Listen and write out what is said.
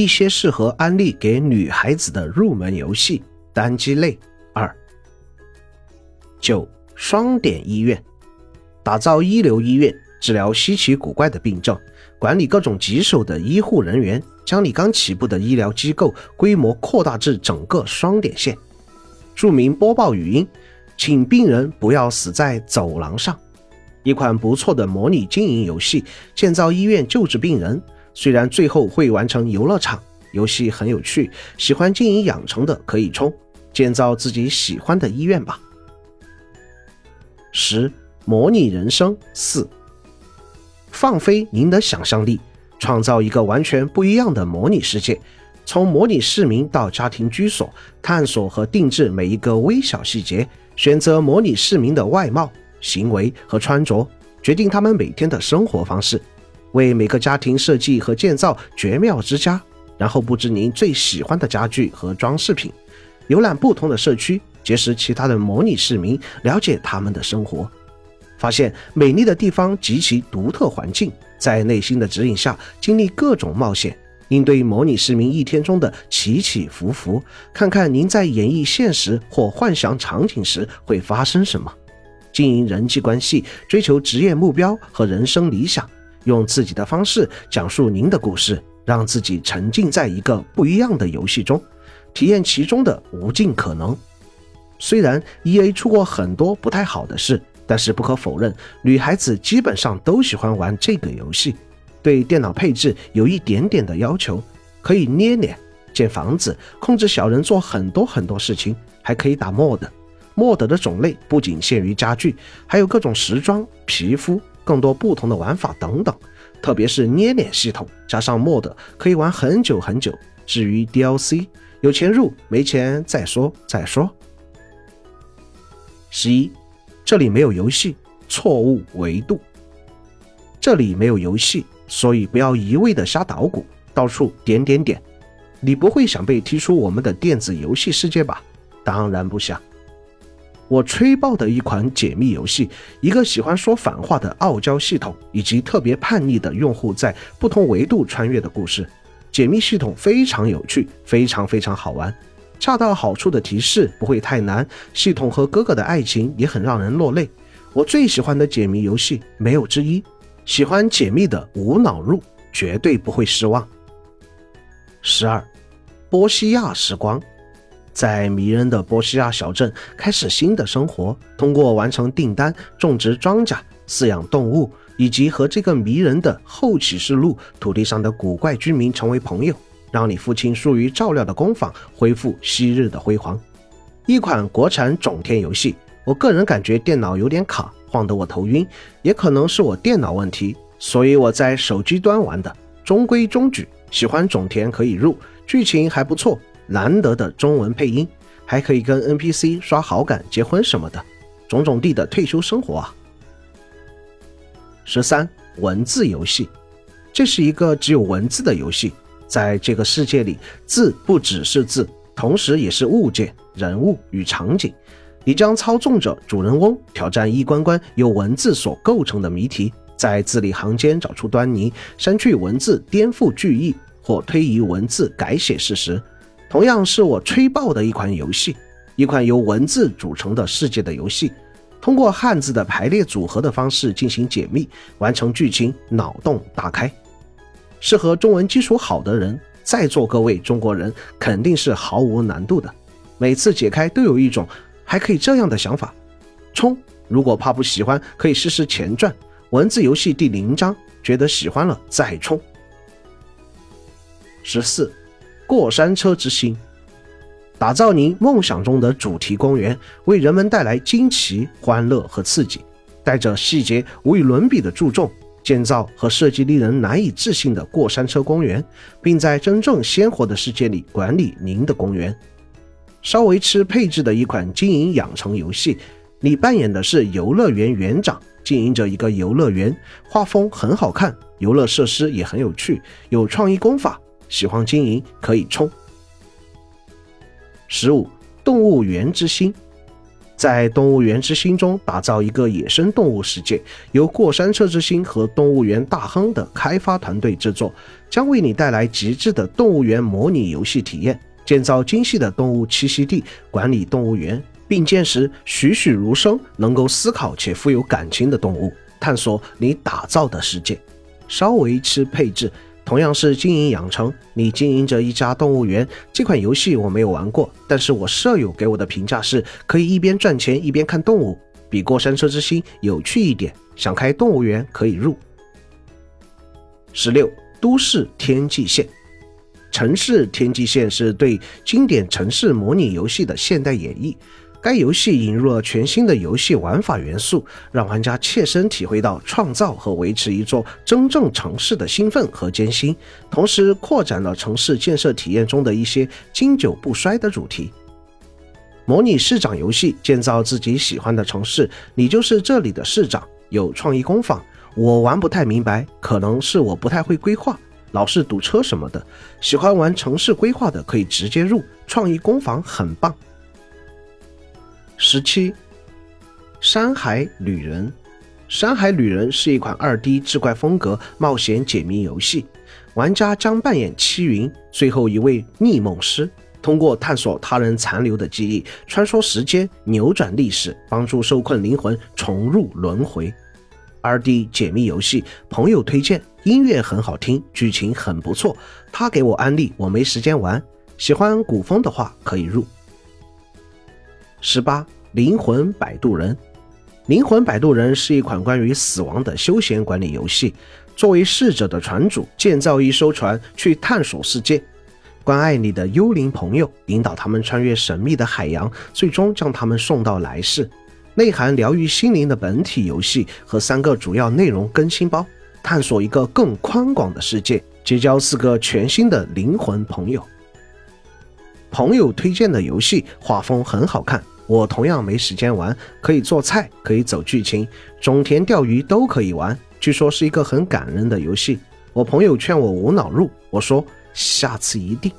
一些适合安利给女孩子的入门游戏单机类二。九双点医院，打造一流医院，治疗稀奇古怪的病症，管理各种棘手的医护人员，将你刚起步的医疗机构规模扩大至整个双点线。著名播报语音，请病人不要死在走廊上。一款不错的模拟经营游戏，建造医院救治病人。虽然最后会完成游乐场，游戏很有趣，喜欢经营养成的可以冲，建造自己喜欢的医院吧。十模拟人生四，放飞您的想象力，创造一个完全不一样的模拟世界。从模拟市民到家庭居所，探索和定制每一个微小细节，选择模拟市民的外貌、行为和穿着，决定他们每天的生活方式。为每个家庭设计和建造绝妙之家，然后布置您最喜欢的家具和装饰品。游览不同的社区，结识其他的模拟市民，了解他们的生活，发现美丽的地方及其独特环境。在内心的指引下，经历各种冒险，应对模拟市民一天中的起起伏伏。看看您在演绎现实或幻想场景时会发生什么。经营人际关系，追求职业目标和人生理想。用自己的方式讲述您的故事，让自己沉浸在一个不一样的游戏中，体验其中的无尽可能。虽然 E A 出过很多不太好的事，但是不可否认，女孩子基本上都喜欢玩这个游戏。对电脑配置有一点点的要求，可以捏脸、建房子、控制小人做很多很多事情，还可以打 mod。mod 的种类不仅限于家具，还有各种时装、皮肤。更多不同的玩法等等，特别是捏脸系统加上 mod 可以玩很久很久。至于 DLC，有钱入，没钱再说再说。十一，这里没有游戏，错误维度。这里没有游戏，所以不要一味的瞎捣鼓，到处点点点。你不会想被踢出我们的电子游戏世界吧？当然不想。我吹爆的一款解密游戏，一个喜欢说反话的傲娇系统，以及特别叛逆的用户在不同维度穿越的故事。解密系统非常有趣，非常非常好玩，恰到好处的提示不会太难。系统和哥哥的爱情也很让人落泪。我最喜欢的解谜游戏没有之一。喜欢解密的无脑入，绝对不会失望。十二，波西亚时光。在迷人的波西亚小镇开始新的生活，通过完成订单、种植庄稼、饲养动物，以及和这个迷人的后启示录土地上的古怪居民成为朋友，让你父亲疏于照料的工坊恢复昔日的辉煌。一款国产种田游戏，我个人感觉电脑有点卡，晃得我头晕，也可能是我电脑问题，所以我在手机端玩的，中规中矩。喜欢种田可以入，剧情还不错。难得的中文配音，还可以跟 NPC 刷好感、结婚什么的，种种地的退休生活啊。十三文字游戏，这是一个只有文字的游戏，在这个世界里，字不只是字，同时也是物件、人物与场景。你将操纵着主人翁挑战一关关由文字所构成的谜题，在字里行间找出端倪，删去文字颠覆句意，或推移文字改写事实。同样是我吹爆的一款游戏，一款由文字组成的世界的游戏，通过汉字的排列组合的方式进行解密，完成剧情，脑洞大开，适合中文基础好的人。在座各位中国人肯定是毫无难度的，每次解开都有一种还可以这样的想法。冲！如果怕不喜欢，可以试试前传文字游戏第零章，觉得喜欢了再冲。十四。过山车之星，打造您梦想中的主题公园，为人们带来惊奇、欢乐和刺激。带着细节无与伦比的注重，建造和设计令人难以置信的过山车公园，并在真正鲜活的世界里管理您的公园。稍微吃配置的一款经营养成游戏，你扮演的是游乐园园长，经营着一个游乐园，画风很好看，游乐设施也很有趣，有创意功法。喜欢经营可以冲。十五动物园之星，在动物园之心中打造一个野生动物世界，由过山车之星和动物园大亨的开发团队制作，将为你带来极致的动物园模拟游戏体验。建造精细的动物栖息地，管理动物园，并建识栩栩如生、能够思考且富有感情的动物，探索你打造的世界。稍微吃配置。同样是经营养成，你经营着一家动物园。这款游戏我没有玩过，但是我舍友给我的评价是可以一边赚钱一边看动物，比过山车之星有趣一点。想开动物园可以入。十六，都市天际线，城市天际线是对经典城市模拟游戏的现代演绎。该游戏引入了全新的游戏玩法元素，让玩家切身体会到创造和维持一座真正城市的兴奋和艰辛，同时扩展了城市建设体验中的一些经久不衰的主题。模拟市长游戏，建造自己喜欢的城市，你就是这里的市长。有创意工坊，我玩不太明白，可能是我不太会规划，老是堵车什么的。喜欢玩城市规划的可以直接入创意工坊，很棒。十七，《山海旅人》。《山海旅人》是一款二 D 志怪风格冒险解谜游戏，玩家将扮演七云，最后一位逆梦师，通过探索他人残留的记忆，穿梭时间，扭转历史，帮助受困灵魂重入轮回。二 D 解谜游戏，朋友推荐，音乐很好听，剧情很不错，他给我安利，我没时间玩，喜欢古风的话可以入。十八，灵魂摆渡人。灵魂摆渡人是一款关于死亡的休闲管理游戏。作为逝者的船主，建造一艘船去探索世界，关爱你的幽灵朋友，引导他们穿越神秘的海洋，最终将他们送到来世。内含疗愈心灵的本体游戏和三个主要内容更新包，探索一个更宽广的世界，结交四个全新的灵魂朋友。朋友推荐的游戏，画风很好看。我同样没时间玩，可以做菜，可以走剧情，种田钓鱼都可以玩。据说是一个很感人的游戏。我朋友劝我无脑入，我说下次一定。